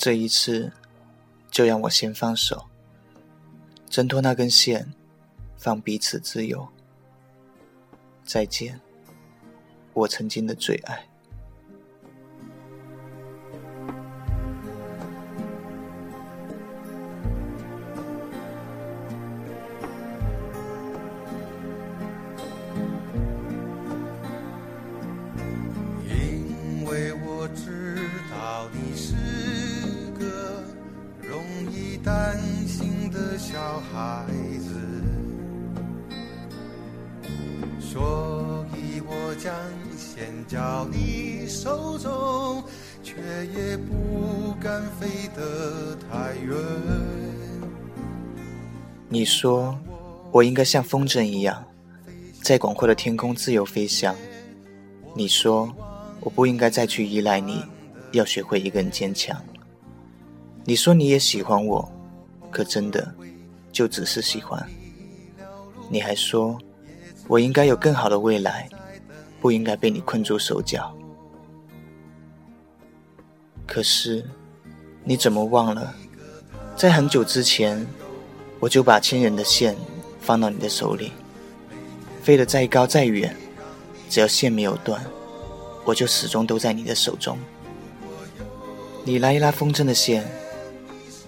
这一次，就让我先放手，挣脱那根线，放彼此自由。再见，我曾经的最爱。担心的小孩子，所以我将线交你手中，却也不敢飞得太远。你说我应该像风筝一样，在广阔的天空自由飞翔。你说我不应该再去依赖你，要学会一个人坚强。你说你也喜欢我，可真的。就只是喜欢，你还说，我应该有更好的未来，不应该被你困住手脚。可是，你怎么忘了，在很久之前，我就把牵人的线放到你的手里，飞得再高再远，只要线没有断，我就始终都在你的手中。你拉一拉风筝的线，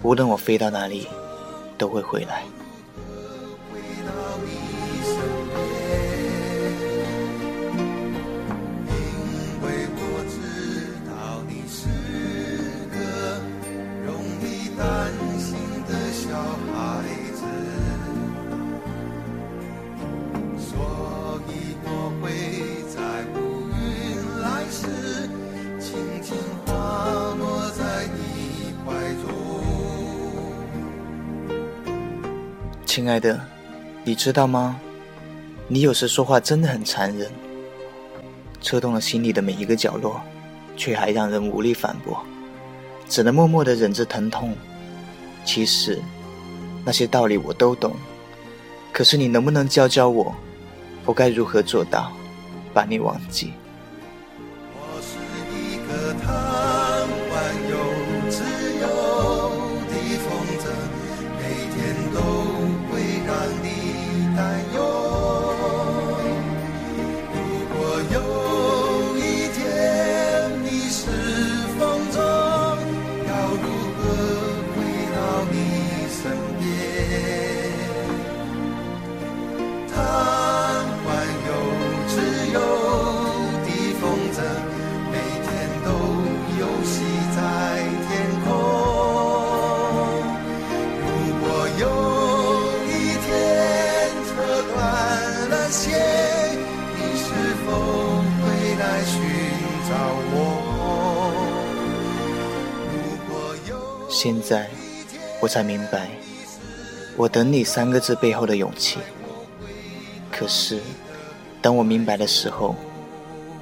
无论我飞到哪里。都会回来。亲爱的，你知道吗？你有时说话真的很残忍，戳动了心里的每一个角落，却还让人无力反驳，只能默默的忍着疼痛。其实，那些道理我都懂，可是你能不能教教我，我该如何做到把你忘记？我是一个贪现在我才明白，我等你三个字背后的勇气。可是，等我明白的时候，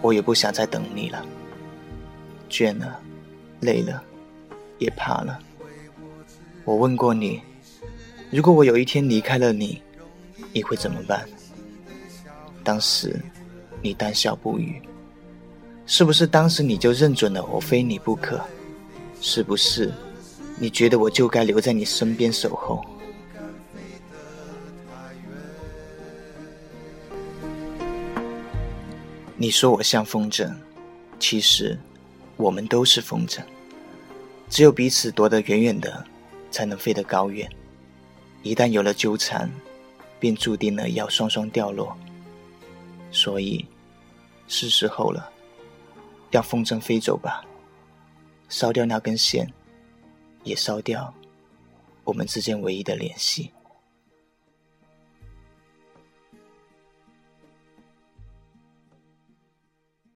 我也不想再等你了。倦了，累了，也怕了。我问过你，如果我有一天离开了你，你会怎么办？当时你淡笑不语。是不是当时你就认准了我非你不可？是不是？你觉得我就该留在你身边守候？你说我像风筝，其实我们都是风筝，只有彼此躲得远远的，才能飞得高远。一旦有了纠缠，便注定了要双双掉落。所以，是时候了，让风筝飞走吧，烧掉那根线。也烧掉我们之间唯一的联系。